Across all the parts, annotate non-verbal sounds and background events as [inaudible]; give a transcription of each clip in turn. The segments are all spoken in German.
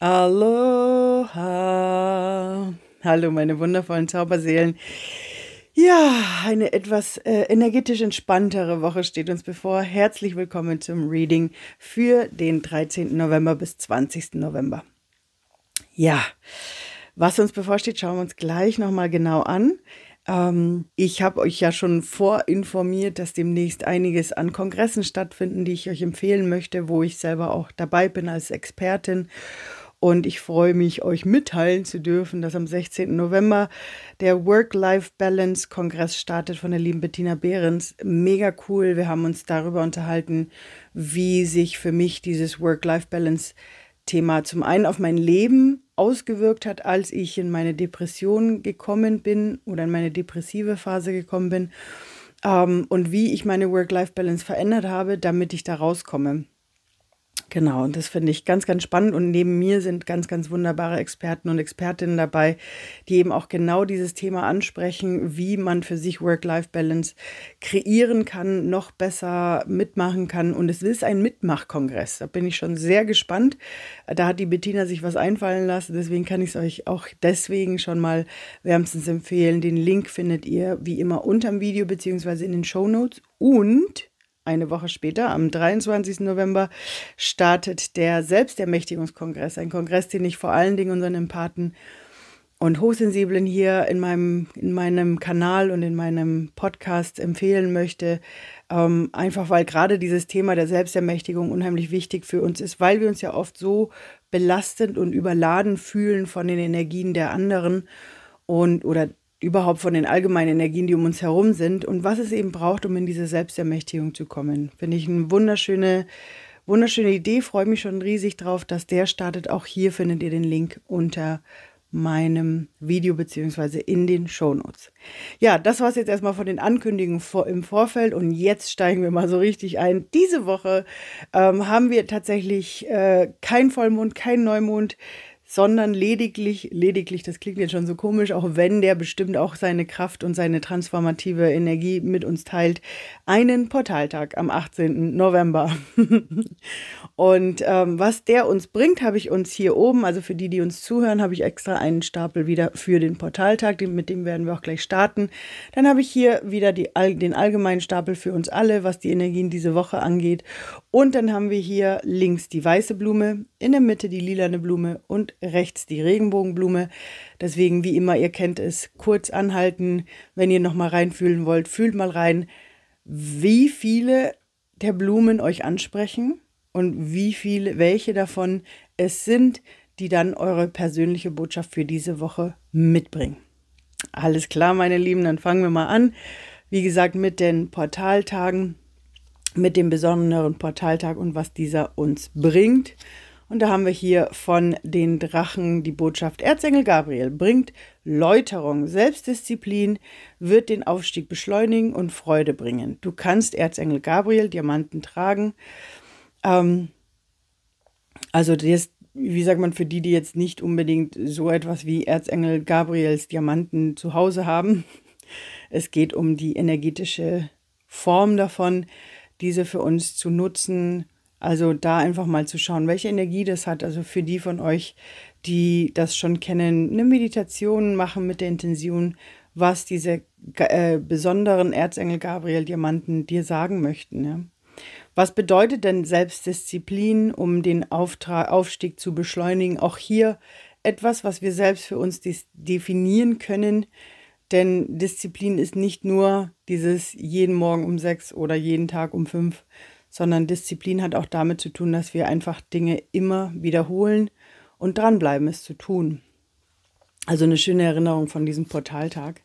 Aloha. Hallo, meine wundervollen Zauberseelen. Ja, eine etwas äh, energetisch entspanntere Woche steht uns bevor. Herzlich willkommen zum Reading für den 13. November bis 20. November. Ja, was uns bevorsteht, schauen wir uns gleich nochmal genau an. Ähm, ich habe euch ja schon vorinformiert, dass demnächst einiges an Kongressen stattfinden, die ich euch empfehlen möchte, wo ich selber auch dabei bin als Expertin. Und ich freue mich, euch mitteilen zu dürfen, dass am 16. November der Work-Life-Balance-Kongress startet von der lieben Bettina Behrens. Mega cool. Wir haben uns darüber unterhalten, wie sich für mich dieses Work-Life-Balance-Thema zum einen auf mein Leben ausgewirkt hat, als ich in meine Depression gekommen bin oder in meine depressive Phase gekommen bin ähm, und wie ich meine Work-Life-Balance verändert habe, damit ich da rauskomme. Genau, und das finde ich ganz, ganz spannend. Und neben mir sind ganz, ganz wunderbare Experten und Expertinnen dabei, die eben auch genau dieses Thema ansprechen, wie man für sich Work-Life-Balance kreieren kann, noch besser mitmachen kann. Und es ist ein Mitmachkongress. Da bin ich schon sehr gespannt. Da hat die Bettina sich was einfallen lassen. Deswegen kann ich es euch auch deswegen schon mal wärmstens empfehlen. Den Link findet ihr wie immer unterm Video beziehungsweise in den Show Notes. Und eine Woche später, am 23. November, startet der Selbstermächtigungskongress. Ein Kongress, den ich vor allen Dingen unseren Empathen und Hochsensiblen hier in meinem, in meinem Kanal und in meinem Podcast empfehlen möchte. Ähm, einfach weil gerade dieses Thema der Selbstermächtigung unheimlich wichtig für uns ist, weil wir uns ja oft so belastend und überladen fühlen von den Energien der anderen und oder überhaupt von den allgemeinen Energien, die um uns herum sind und was es eben braucht, um in diese Selbstermächtigung zu kommen. Finde ich eine wunderschöne, wunderschöne Idee. Freue mich schon riesig drauf, dass der startet. Auch hier findet ihr den Link unter meinem Video beziehungsweise in den Shownotes. Ja, das war es jetzt erstmal von den Ankündigungen im Vorfeld und jetzt steigen wir mal so richtig ein. Diese Woche ähm, haben wir tatsächlich äh, kein Vollmond, kein Neumond sondern lediglich, lediglich, das klingt jetzt schon so komisch, auch wenn der bestimmt auch seine Kraft und seine transformative Energie mit uns teilt, einen Portaltag am 18. November. [laughs] und ähm, was der uns bringt, habe ich uns hier oben, also für die, die uns zuhören, habe ich extra einen Stapel wieder für den Portaltag, mit dem werden wir auch gleich starten. Dann habe ich hier wieder die, den allgemeinen Stapel für uns alle, was die Energien diese Woche angeht. Und dann haben wir hier links die weiße Blume, in der Mitte die lilane Blume und rechts die Regenbogenblume. Deswegen, wie immer, ihr kennt es, kurz anhalten, wenn ihr nochmal reinfühlen wollt, fühlt mal rein, wie viele der Blumen euch ansprechen und wie viele, welche davon es sind, die dann eure persönliche Botschaft für diese Woche mitbringen. Alles klar, meine Lieben, dann fangen wir mal an. Wie gesagt, mit den Portaltagen, mit dem besonderen Portaltag und was dieser uns bringt. Und da haben wir hier von den Drachen die Botschaft, Erzengel Gabriel bringt Läuterung, Selbstdisziplin, wird den Aufstieg beschleunigen und Freude bringen. Du kannst Erzengel Gabriel Diamanten tragen. Ähm, also das, wie sagt man, für die, die jetzt nicht unbedingt so etwas wie Erzengel Gabriels Diamanten zu Hause haben. [laughs] Es geht um die energetische Form davon, diese für uns zu nutzen, also da einfach mal zu schauen, welche Energie das hat. Also für die von euch, die das schon kennen, eine Meditation machen mit der Intention, was diese äh, besonderen Erzengel Gabriel Diamanten dir sagen möchten. Ja? Was bedeutet denn Selbstdisziplin, um den Auftrag, Aufstieg zu beschleunigen? Auch hier etwas, was wir selbst für uns definieren können. Denn Disziplin ist nicht nur dieses jeden Morgen um sechs oder jeden Tag um fünf, sondern Disziplin hat auch damit zu tun, dass wir einfach Dinge immer wiederholen und dranbleiben, es zu tun. Also eine schöne Erinnerung von diesem Portaltag.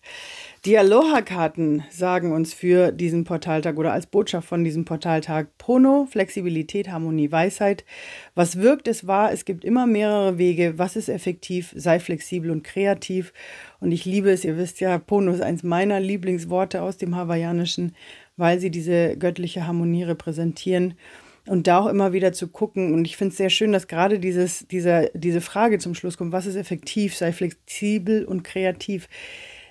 Die Aloha-Karten sagen uns für diesen Portaltag oder als Botschaft von diesem Portaltag Pono, Flexibilität, Harmonie, Weisheit. Was wirkt, es wahr. Es gibt immer mehrere Wege. Was ist effektiv? Sei flexibel und kreativ. Und ich liebe es, ihr wisst ja, Pono ist eins meiner Lieblingsworte aus dem Hawaiianischen weil sie diese göttliche Harmonie repräsentieren. Und da auch immer wieder zu gucken. Und ich finde es sehr schön, dass gerade dieses, diese, diese Frage zum Schluss kommt, was ist effektiv, sei flexibel und kreativ.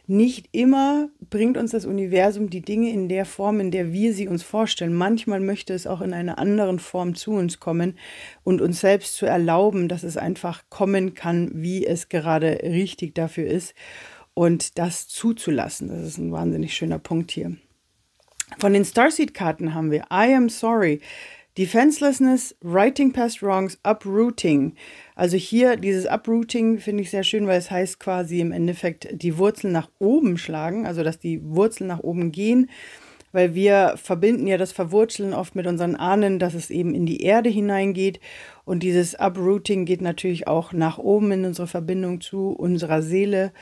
nicht immer bringt uns das Universum die Dinge in der Form, in der wir sie uns vorstellen. Manchmal möchte es auch in einer anderen Form zu uns kommen und uns selbst zu erlauben, dass es einfach kommen kann, wie es gerade richtig dafür ist und das zuzulassen. Das ist ein wahnsinnig schöner Punkt hier. Von den Starseed-Karten haben wir I am sorry. Defenselessness, Writing Past Wrongs, Uprooting. Also hier dieses Uprooting finde ich sehr schön, weil es heißt quasi im Endeffekt die Wurzeln nach oben schlagen, also dass die Wurzeln nach oben gehen, weil wir verbinden ja das Verwurzeln oft mit unseren Ahnen, dass es eben in die Erde hineingeht. Und dieses Uprooting geht natürlich auch nach oben in unsere Verbindung zu unserer Seele.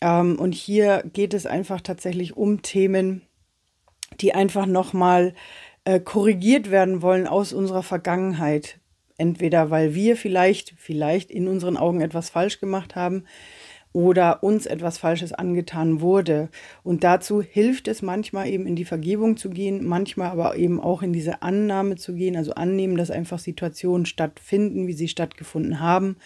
Ähm, und hier geht es einfach tatsächlich um Themen, die einfach nochmal äh, korrigiert werden wollen aus unserer Vergangenheit. Entweder weil wir vielleicht, vielleicht in unseren Augen etwas falsch gemacht haben oder uns etwas Falsches angetan wurde. Und dazu hilft es manchmal eben in die Vergebung zu gehen, manchmal aber eben auch in diese Annahme zu gehen, also annehmen, dass einfach Situationen stattfinden, wie sie stattgefunden haben.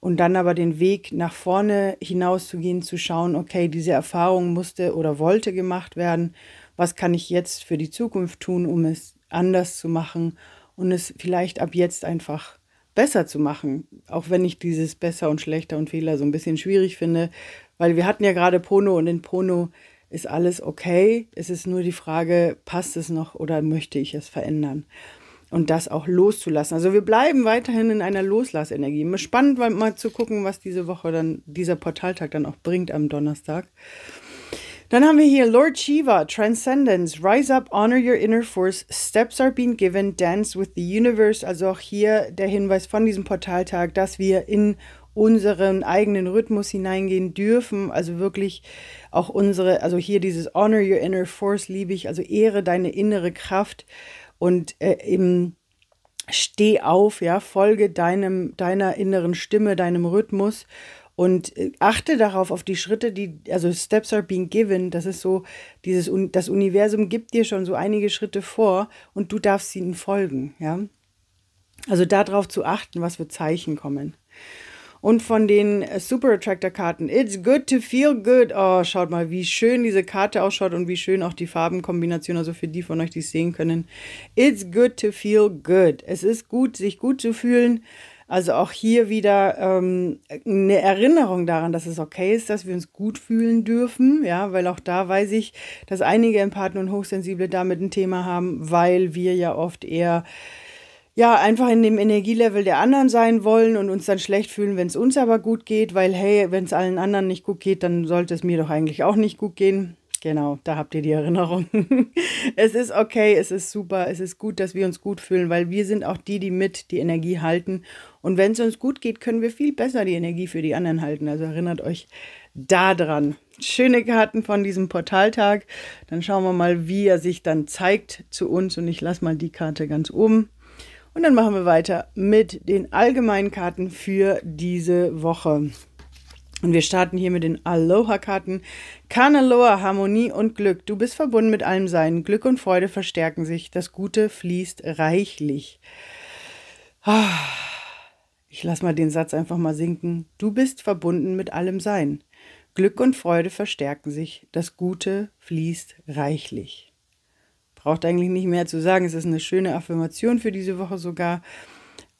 Und dann aber den Weg nach vorne hinaus zu gehen, zu schauen, okay, diese Erfahrung musste oder wollte gemacht werden was kann ich jetzt für die Zukunft tun, um es anders zu machen und es vielleicht ab jetzt einfach besser zu machen, auch wenn ich dieses besser und schlechter und Fehler so ein bisschen schwierig finde, weil wir hatten ja gerade Pono und in Pono ist alles okay. Es ist nur die Frage, passt es noch oder möchte ich es verändern? Und das auch loszulassen. Also wir bleiben weiterhin in einer Loslassenergie. Spannend mal zu gucken, was diese Woche dann, dieser Portaltag dann auch bringt am Donnerstag. Dann haben wir hier Lord Shiva, Transcendence, Rise up, honor your inner force, Steps are being given, dance with the universe. Also auch hier der Hinweis von diesem Portaltag, dass wir in unseren eigenen Rhythmus hineingehen dürfen, also wirklich auch unsere, also hier dieses Honor your inner force liebe ich, also ehre deine innere Kraft und äh, eben steh auf, ja, folge deinem, deiner inneren Stimme, deinem Rhythmus und äh, achte darauf, auf die Schritte, die, also Steps are being given, das ist so, dieses, das Universum gibt dir schon so einige Schritte vor und du darfst ihnen folgen, ja. Also darauf zu achten, was für Zeichen kommen. Und von den äh, Super Attractor Karten, it's good to feel good. Oh, schaut mal, wie schön diese Karte ausschaut und wie schön auch die Farbenkombination, also für die von euch, die es sehen können. It's good to feel good. Es ist gut, sich gut zu fühlen. Also auch hier wieder ähm, eine Erinnerung daran, dass es okay ist, dass wir uns gut fühlen dürfen, ja, weil auch da weiß ich, dass einige Empathen und Hochsensible damit ein Thema haben, weil wir ja oft eher ja, einfach in dem Energielevel der anderen sein wollen und uns dann schlecht fühlen, wenn es uns aber gut geht, weil hey, wenn es allen anderen nicht gut geht, dann sollte es mir doch eigentlich auch nicht gut gehen. Genau, da habt ihr die Erinnerung. [laughs] es ist okay, es ist super, es ist gut, dass wir uns gut fühlen, weil wir sind auch die, die mit die Energie halten. Und wenn es uns gut geht, können wir viel besser die Energie für die anderen halten. Also erinnert euch daran. Schöne Karten von diesem Portaltag. Dann schauen wir mal, wie er sich dann zeigt zu uns. Und ich lasse mal die Karte ganz oben. Und dann machen wir weiter mit den allgemeinen Karten für diese Woche. Und wir starten hier mit den Aloha-Karten. Kanaloa, Harmonie und Glück. Du bist verbunden mit allem Sein. Glück und Freude verstärken sich. Das Gute fließt reichlich. Ah, ich lasse mal den Satz einfach mal sinken. Du bist verbunden mit allem Sein. Glück und Freude verstärken sich. Das Gute fließt reichlich. Braucht eigentlich nicht mehr zu sagen. Es ist eine schöne Affirmation für diese Woche sogar.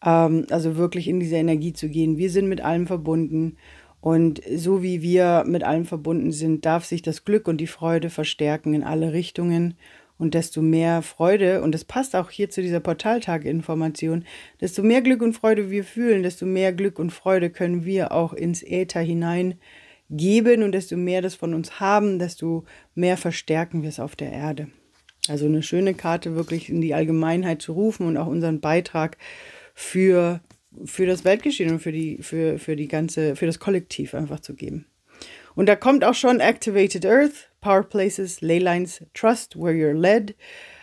Ähm, also wirklich in diese Energie zu gehen. Wir sind mit allem verbunden und so wie wir mit allem verbunden sind, darf sich das Glück und die Freude verstärken in alle Richtungen. Und desto mehr Freude, und das passt auch hier zu dieser Portaltag-Information, desto mehr Glück und Freude wir fühlen, desto mehr Glück und Freude können wir auch ins Äther hinein geben und desto mehr das von uns haben, desto mehr verstärken wir es auf der Erde. Also eine schöne Karte wirklich in die Allgemeinheit zu rufen und auch unseren Beitrag für für das Weltgeschehen und für die, für, für die ganze, für das Kollektiv einfach zu geben. Und da kommt auch schon Activated Earth, Power Places, Leylines, Trust Where You're Led.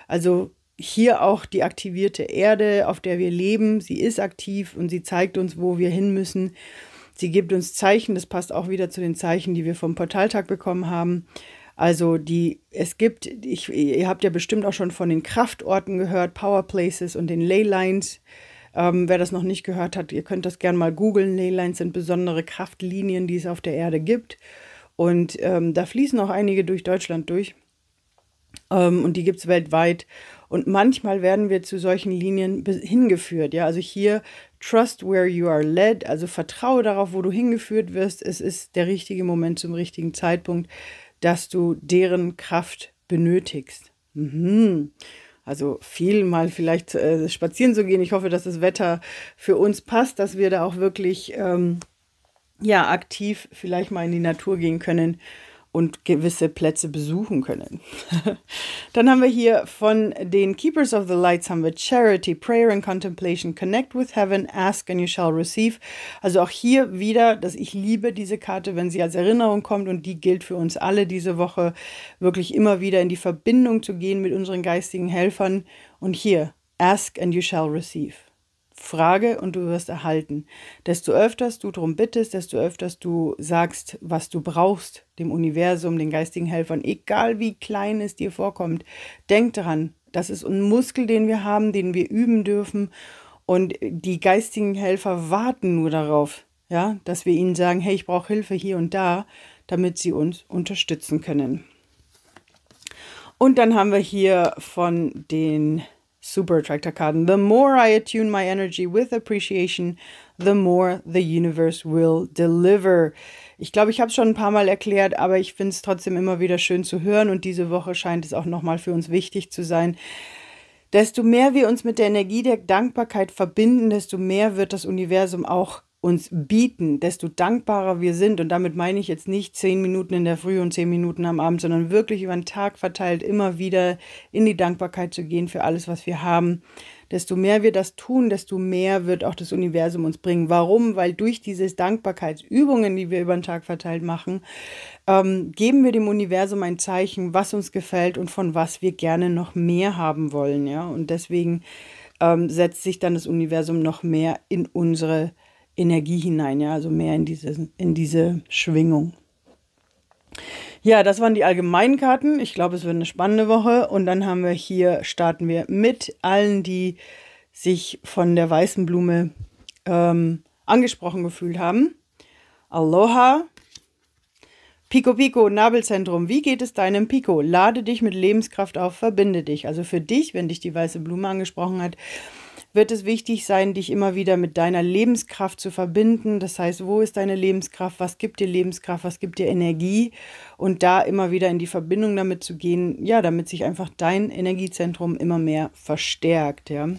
Also hier auch die aktivierte Erde, auf der wir leben. Sie ist aktiv und sie zeigt uns, wo wir hin müssen. Sie gibt uns Zeichen, das passt auch wieder zu den Zeichen, die wir vom Portaltag bekommen haben. Also die, es gibt, ich, ihr habt ja bestimmt auch schon von den Kraftorten gehört, Power Places und den Leylines. Ähm, wer das noch nicht gehört hat, ihr könnt das gerne mal googeln. Leylines sind besondere Kraftlinien, die es auf der Erde gibt. Und ähm, da fließen auch einige durch Deutschland durch. Ähm, und die gibt es weltweit. Und manchmal werden wir zu solchen Linien hingeführt. Ja, also hier trust where you are led, also vertraue darauf, wo du hingeführt wirst. Es ist der richtige Moment zum richtigen Zeitpunkt, dass du deren Kraft benötigst. Mhm. Also viel mal vielleicht äh, spazieren zu gehen. Ich hoffe, dass das Wetter für uns passt, dass wir da auch wirklich ähm, ja aktiv vielleicht mal in die Natur gehen können und gewisse Plätze besuchen können. [laughs] Dann haben wir hier von den Keepers of the Lights haben wir Charity, Prayer and Contemplation, Connect with Heaven, Ask and you shall receive. Also auch hier wieder, dass ich liebe diese Karte, wenn sie als Erinnerung kommt und die gilt für uns alle diese Woche, wirklich immer wieder in die Verbindung zu gehen mit unseren geistigen Helfern. Und hier, Ask and you shall receive. Frage und du wirst erhalten. Desto öfters du darum bittest, desto öfters du sagst, was du brauchst, dem Universum, den geistigen Helfern, egal wie klein es dir vorkommt, denk daran, das ist ein Muskel, den wir haben, den wir üben dürfen. Und die geistigen Helfer warten nur darauf, ja, dass wir ihnen sagen, hey, ich brauche Hilfe hier und da, damit sie uns unterstützen können. Und dann haben wir hier von den Super Attractor Karten. The more I attune my energy with appreciation, the more the universe will deliver. Ich glaube, ich habe es schon ein paar Mal erklärt, aber ich finde es trotzdem immer wieder schön zu hören und diese Woche scheint es auch nochmal für uns wichtig zu sein. Desto mehr wir uns mit der Energie der Dankbarkeit verbinden, desto mehr wird das Universum auch uns bieten, desto dankbarer wir sind. Und damit meine ich jetzt nicht zehn Minuten in der Früh und zehn Minuten am Abend, sondern wirklich über den Tag verteilt immer wieder in die Dankbarkeit zu gehen für alles, was wir haben. Desto mehr wir das tun, desto mehr wird auch das Universum uns bringen. Warum? Weil durch diese Dankbarkeitsübungen, die wir über den Tag verteilt machen, ähm, geben wir dem Universum ein Zeichen, was uns gefällt und von was wir gerne noch mehr haben wollen. Ja? Und deswegen ähm, setzt sich dann das Universum noch mehr in unsere Energie hinein, ja, also mehr in diese, in diese Schwingung. Ja, das waren die allgemeinen Karten. Ich glaube, es wird eine spannende Woche. Und dann haben wir hier, starten wir mit allen, die sich von der weißen Blume ähm, angesprochen gefühlt haben. Aloha. Pico Pico, Nabelzentrum, wie geht es deinem Pico? Lade dich mit Lebenskraft auf, verbinde dich. Also für dich, wenn dich die weiße Blume angesprochen hat, wird es wichtig sein, dich immer wieder mit deiner Lebenskraft zu verbinden. Das heißt, wo ist deine Lebenskraft? Was gibt dir Lebenskraft? Was gibt dir Energie? Und da immer wieder in die Verbindung damit zu gehen, ja, damit sich einfach dein Energiezentrum immer mehr verstärkt, ja.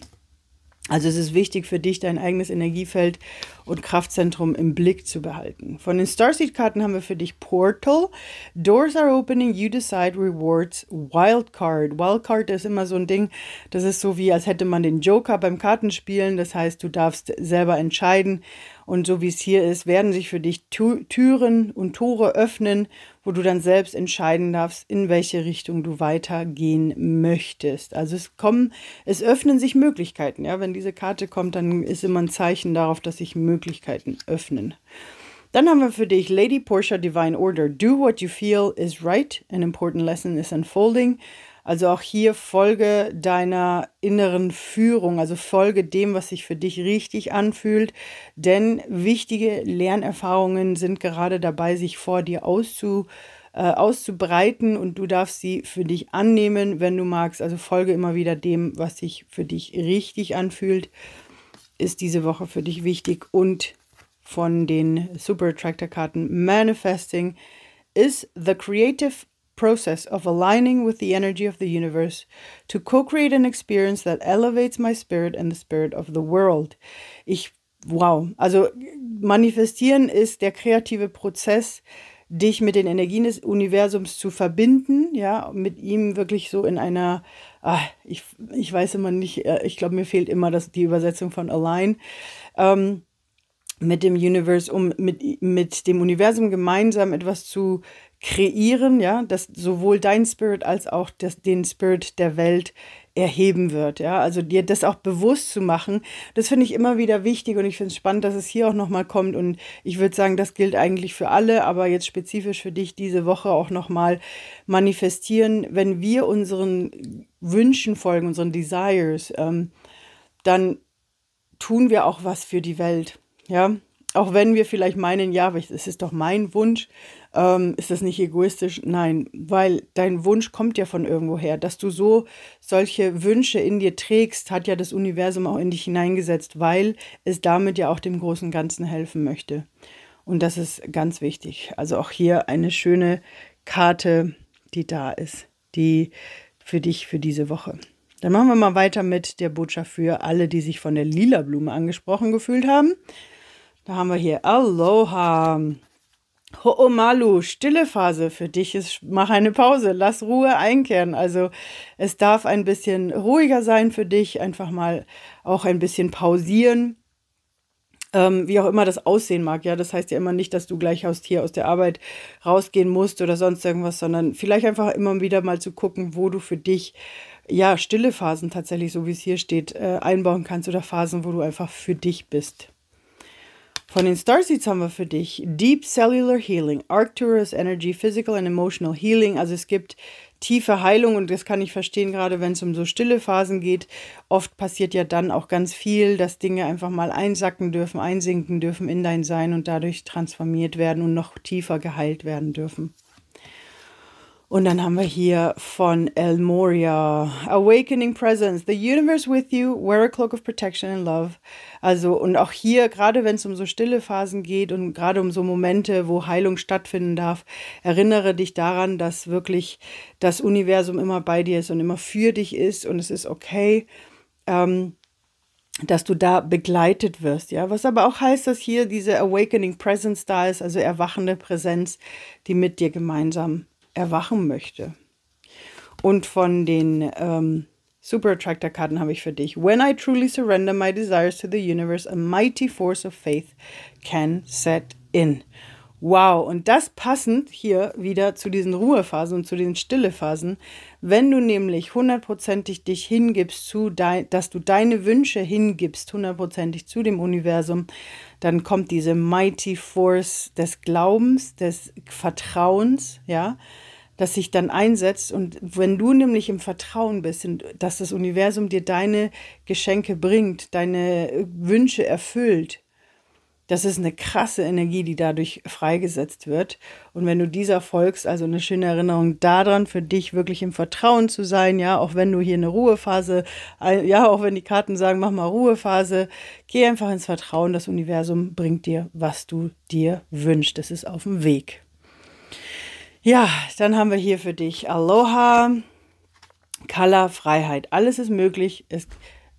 Also es ist wichtig für dich, dein eigenes Energiefeld und Kraftzentrum im Blick zu behalten. Von den Starseed-Karten haben wir für dich Portal. Doors are opening, you decide rewards. Wildcard. Wildcard ist immer so ein Ding, das ist so wie, als hätte man den Joker beim Kartenspielen. Das heißt, du darfst selber entscheiden. Und so wie es hier ist, werden sich für dich Türen und Tore öffnen wo du dann selbst entscheiden darfst, in welche Richtung du weitergehen möchtest. Also es kommen, es öffnen sich Möglichkeiten. Ja, wenn diese Karte kommt, dann ist immer ein Zeichen darauf, dass sich Möglichkeiten öffnen. Dann haben wir für dich Lady Portia Divine Order. Do what you feel is right. An important lesson is unfolding. Also auch hier folge deiner inneren Führung, also folge dem, was sich für dich richtig anfühlt, denn wichtige Lernerfahrungen sind gerade dabei, sich vor dir auszu, äh, auszubreiten und du darfst sie für dich annehmen, wenn du magst. Also folge immer wieder dem, was sich für dich richtig anfühlt, ist diese Woche für dich wichtig und von den Super Attractor Karten Manifesting is the creative process of aligning with the energy of the universe to co-create an experience that elevates my spirit and the spirit of the world. Ich, wow, also manifestieren ist der kreative Prozess, dich mit den Energien des Universums zu verbinden, ja, mit ihm wirklich so in einer, ah, ich, ich weiß immer nicht, äh, ich glaube, mir fehlt immer das, die Übersetzung von Align. Ähm, mit dem Universe, um mit, mit dem Universum gemeinsam etwas zu kreieren, ja, dass sowohl dein Spirit als auch das, den Spirit der Welt erheben wird, ja, also dir das auch bewusst zu machen, das finde ich immer wieder wichtig und ich finde es spannend, dass es hier auch nochmal kommt und ich würde sagen, das gilt eigentlich für alle, aber jetzt spezifisch für dich diese Woche auch nochmal manifestieren, wenn wir unseren Wünschen folgen, unseren Desires, ähm, dann tun wir auch was für die Welt, ja, auch wenn wir vielleicht meinen, ja, es ist doch mein Wunsch, ähm, ist das nicht egoistisch? Nein, weil dein Wunsch kommt ja von irgendwoher. Dass du so solche Wünsche in dir trägst, hat ja das Universum auch in dich hineingesetzt, weil es damit ja auch dem großen Ganzen helfen möchte. Und das ist ganz wichtig. Also auch hier eine schöne Karte, die da ist, die für dich für diese Woche. Dann machen wir mal weiter mit der Botschaft für alle, die sich von der lila Blume angesprochen gefühlt haben. Da haben wir hier Aloha. Ho'omalu, stille Phase für dich ist, mach eine Pause, lass Ruhe einkehren. Also es darf ein bisschen ruhiger sein für dich, einfach mal auch ein bisschen pausieren. Ähm, wie auch immer das aussehen mag, ja, das heißt ja immer nicht, dass du gleich aus hier aus der Arbeit rausgehen musst oder sonst irgendwas, sondern vielleicht einfach immer wieder mal zu gucken, wo du für dich ja stille Phasen tatsächlich, so wie es hier steht, äh, einbauen kannst oder Phasen, wo du einfach für dich bist. Von den Starseeds haben wir für dich Deep Cellular Healing, Arcturus Energy, Physical and Emotional Healing. Also es gibt tiefe Heilung und das kann ich verstehen, gerade wenn es um so stille Phasen geht. Oft passiert ja dann auch ganz viel, dass Dinge einfach mal einsacken dürfen, einsinken dürfen in dein Sein und dadurch transformiert werden und noch tiefer geheilt werden dürfen. Und dann haben wir hier von El Moria, Awakening Presence, the universe with you, wear a cloak of protection and love. Also, und auch hier, gerade wenn es um so stille Phasen geht und gerade um so Momente, wo Heilung stattfinden darf, erinnere dich daran, dass wirklich das Universum immer bei dir ist und immer für dich ist und es ist okay. Ähm, dass du da begleitet wirst, ja. Was aber auch heißt, dass hier diese Awakening Presence da ist, also erwachende Präsenz, die mit dir gemeinsam erwachen möchte. Und von den ähm, Super Attractor Karten habe ich für dich. When I truly surrender my desires to the universe, a mighty force of faith can set in. Wow, und das passend hier wieder zu diesen Ruhephasen und zu den Stillephasen. Wenn du nämlich hundertprozentig dich hingibst zu dein, dass du deine Wünsche hingibst, hundertprozentig zu dem Universum, dann kommt diese mighty force des Glaubens, des Vertrauens, ja, das sich dann einsetzt. Und wenn du nämlich im Vertrauen bist, dass das Universum dir deine Geschenke bringt, deine Wünsche erfüllt, das ist eine krasse Energie, die dadurch freigesetzt wird. Und wenn du dieser folgst, also eine schöne Erinnerung daran, für dich wirklich im Vertrauen zu sein, ja, auch wenn du hier eine Ruhephase, ja, auch wenn die Karten sagen, mach mal Ruhephase, geh einfach ins Vertrauen, das Universum bringt dir, was du dir wünschst. Das ist auf dem Weg. Ja, dann haben wir hier für dich Aloha, Color, Freiheit. Alles ist möglich. Es,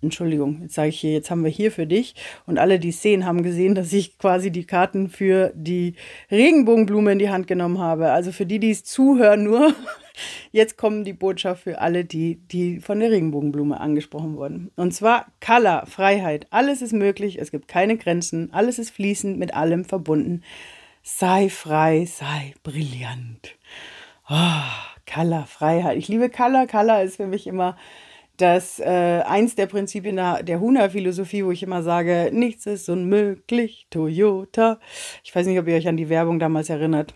Entschuldigung, jetzt sage ich hier, jetzt haben wir hier für dich. Und alle, die es sehen, haben gesehen, dass ich quasi die Karten für die Regenbogenblume in die Hand genommen habe. Also für die, die es zuhören, nur [laughs] jetzt kommen die Botschaft für alle, die, die von der Regenbogenblume angesprochen wurden. Und zwar Color, Freiheit. Alles ist möglich. Es gibt keine Grenzen. Alles ist fließend, mit allem verbunden. Sei frei, sei brillant. Oh, Color, Freiheit. Ich liebe Color. Color ist für mich immer das äh, eins der Prinzipien der, der Huna-Philosophie, wo ich immer sage, nichts ist unmöglich, Toyota. Ich weiß nicht, ob ihr euch an die Werbung damals erinnert.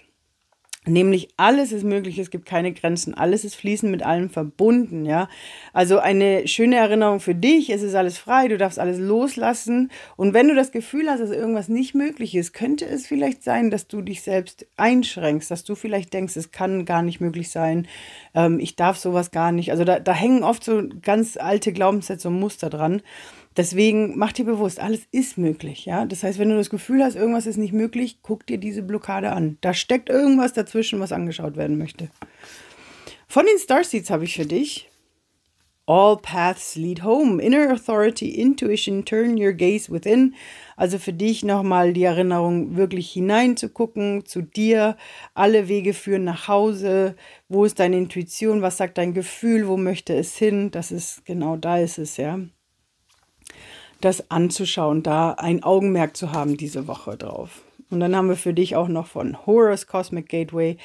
Nämlich alles ist möglich, es gibt keine Grenzen, alles ist fließend mit allem verbunden, ja. Also eine schöne Erinnerung für dich, es ist alles frei, du darfst alles loslassen. Und wenn du das Gefühl hast, dass irgendwas nicht möglich ist, könnte es vielleicht sein, dass du dich selbst einschränkst, dass du vielleicht denkst, es kann gar nicht möglich sein, ähm, ich darf sowas gar nicht. Also da, da hängen oft so ganz alte Glaubenssätze und Muster dran. Deswegen mach dir bewusst, alles ist möglich, ja. Das heißt, wenn du das Gefühl hast, irgendwas ist nicht möglich, guck dir diese Blockade an. Da steckt irgendwas dazwischen, was angeschaut werden möchte. Von den Starseeds habe ich für dich All paths lead home. Inner authority, intuition, turn your gaze within. Also für dich nochmal die Erinnerung, wirklich hineinzugucken zu dir. Alle Wege führen nach Hause. Wo ist deine Intuition? Was sagt dein Gefühl? Wo möchte es hin? Das ist genau da ist es, ja das anzuschauen, da ein Augenmerk zu haben diese Woche drauf. Und dann haben wir für dich auch noch von Horus Cosmic Gateway.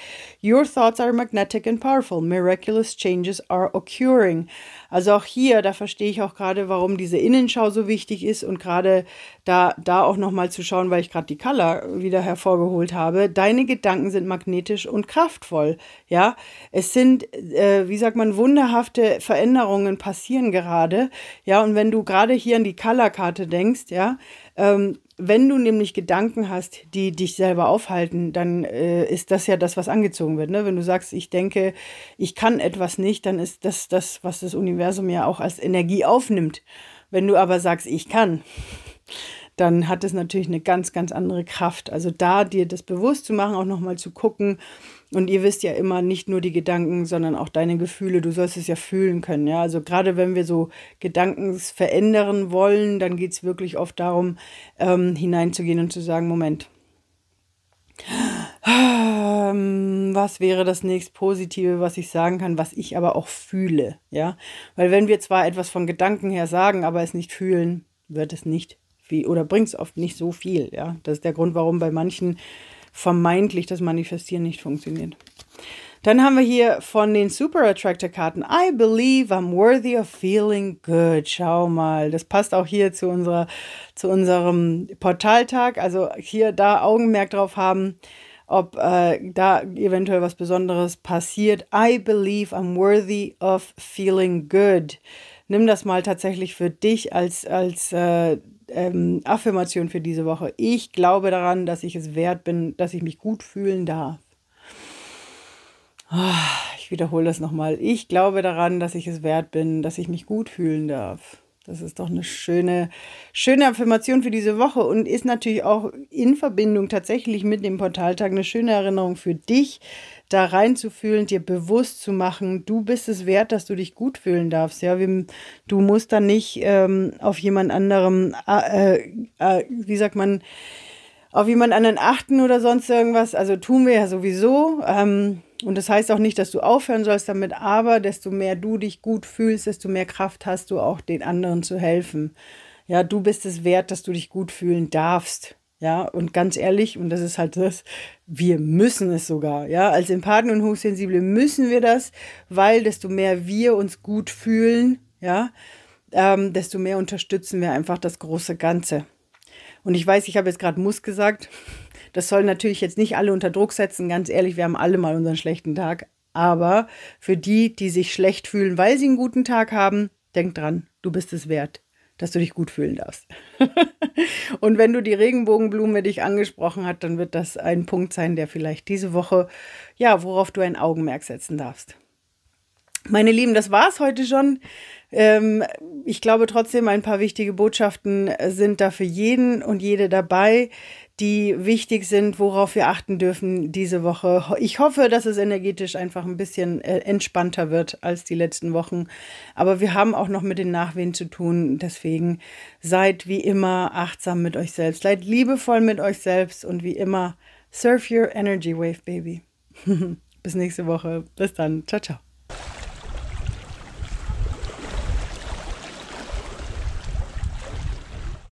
Your thoughts are magnetic and powerful. Miraculous changes are occurring. Also auch hier, da verstehe ich auch gerade, warum diese Innenschau so wichtig ist und gerade da, da auch nochmal zu schauen, weil ich gerade die Color wieder hervorgeholt habe. Deine Gedanken sind magnetisch und kraftvoll. Ja, es sind, äh, wie sagt man, wunderhafte Veränderungen passieren gerade. Ja, und wenn du gerade hier an die Color-Karte denkst, ja, ähm, wenn du nämlich Gedanken hast, die dich selber aufhalten, dann äh, ist das ja das, was angezogen wird. Ne? Wenn du sagst, ich denke, ich kann etwas nicht, dann ist das das, was das Universum ja auch als Energie aufnimmt. Wenn du aber sagst, ich kann, dann hat es natürlich eine ganz, ganz andere Kraft. Also da dir das bewusst zu machen, auch nochmal zu gucken. Und ihr wisst ja immer nicht nur die Gedanken, sondern auch deine Gefühle. Du sollst es ja fühlen können. Ja, also gerade wenn wir so Gedanken verändern wollen, dann geht es wirklich oft darum, ähm, hineinzugehen und zu sagen, Moment. Ähm, was wäre das nächst Positive, was ich sagen kann, was ich aber auch fühle, ja? Weil wenn wir zwar etwas von Gedanken her sagen, aber es nicht fühlen, wird es nicht wie, oder bringt es oft nicht so viel. Ja? Das ist der Grund, warum bei manchen vermeintlich das Manifestieren nicht funktioniert. Dann haben wir hier von den Super Attractor Karten I believe I'm worthy of feeling good. Schau mal, das passt auch hier zu unserer zu unserem Portaltag. Also hier da Augenmerk drauf haben, ob äh, da eventuell was Besonderes passiert. I believe I'm worthy of feeling good. Nimm das mal tatsächlich für dich als als äh, ähm, Affirmation für diese Woche. Ich glaube daran, dass ich es wert bin, dass ich mich gut fühlen darf. Ah, ich wiederhole das nochmal. Ich glaube daran, dass ich es wert bin, dass ich mich gut fühlen darf. Das ist doch eine schöne, schöne Affirmation für diese Woche und ist natürlich auch in Verbindung tatsächlich mit dem Portaltag eine schöne Erinnerung für dich, da reinzufühlen, dir bewusst zu machen, du bist es wert, dass du dich gut fühlen darfst. Ja, du musst dann nicht ähm, auf jemand anderem, äh, äh, wie sagt man, auf jemand anderen achten oder sonst irgendwas. Also tun wir ja sowieso. Ähm, und das heißt auch nicht, dass du aufhören sollst damit, aber desto mehr du dich gut fühlst, desto mehr Kraft hast du auch den anderen zu helfen. Ja, du bist es wert, dass du dich gut fühlen darfst. Ja, und ganz ehrlich, und das ist halt das, wir müssen es sogar. Ja, als Empathen und Hochsensible müssen wir das, weil desto mehr wir uns gut fühlen, ja, ähm, desto mehr unterstützen wir einfach das große Ganze. Und ich weiß, ich habe jetzt gerade muss gesagt, das soll natürlich jetzt nicht alle unter Druck setzen. Ganz ehrlich, wir haben alle mal unseren schlechten Tag. Aber für die, die sich schlecht fühlen, weil sie einen guten Tag haben, denk dran, du bist es wert, dass du dich gut fühlen darfst. [laughs] Und wenn du die Regenbogenblume dich angesprochen hat, dann wird das ein Punkt sein, der vielleicht diese Woche, ja, worauf du ein Augenmerk setzen darfst. Meine Lieben, das war's heute schon. Ähm, ich glaube trotzdem, ein paar wichtige Botschaften sind da für jeden und jede dabei die wichtig sind, worauf wir achten dürfen diese Woche. Ich hoffe, dass es energetisch einfach ein bisschen äh, entspannter wird als die letzten Wochen. Aber wir haben auch noch mit den Nachwehen zu tun. Deswegen seid wie immer achtsam mit euch selbst. Seid liebevoll mit euch selbst und wie immer, surf your energy wave, baby. [laughs] Bis nächste Woche. Bis dann. Ciao, ciao.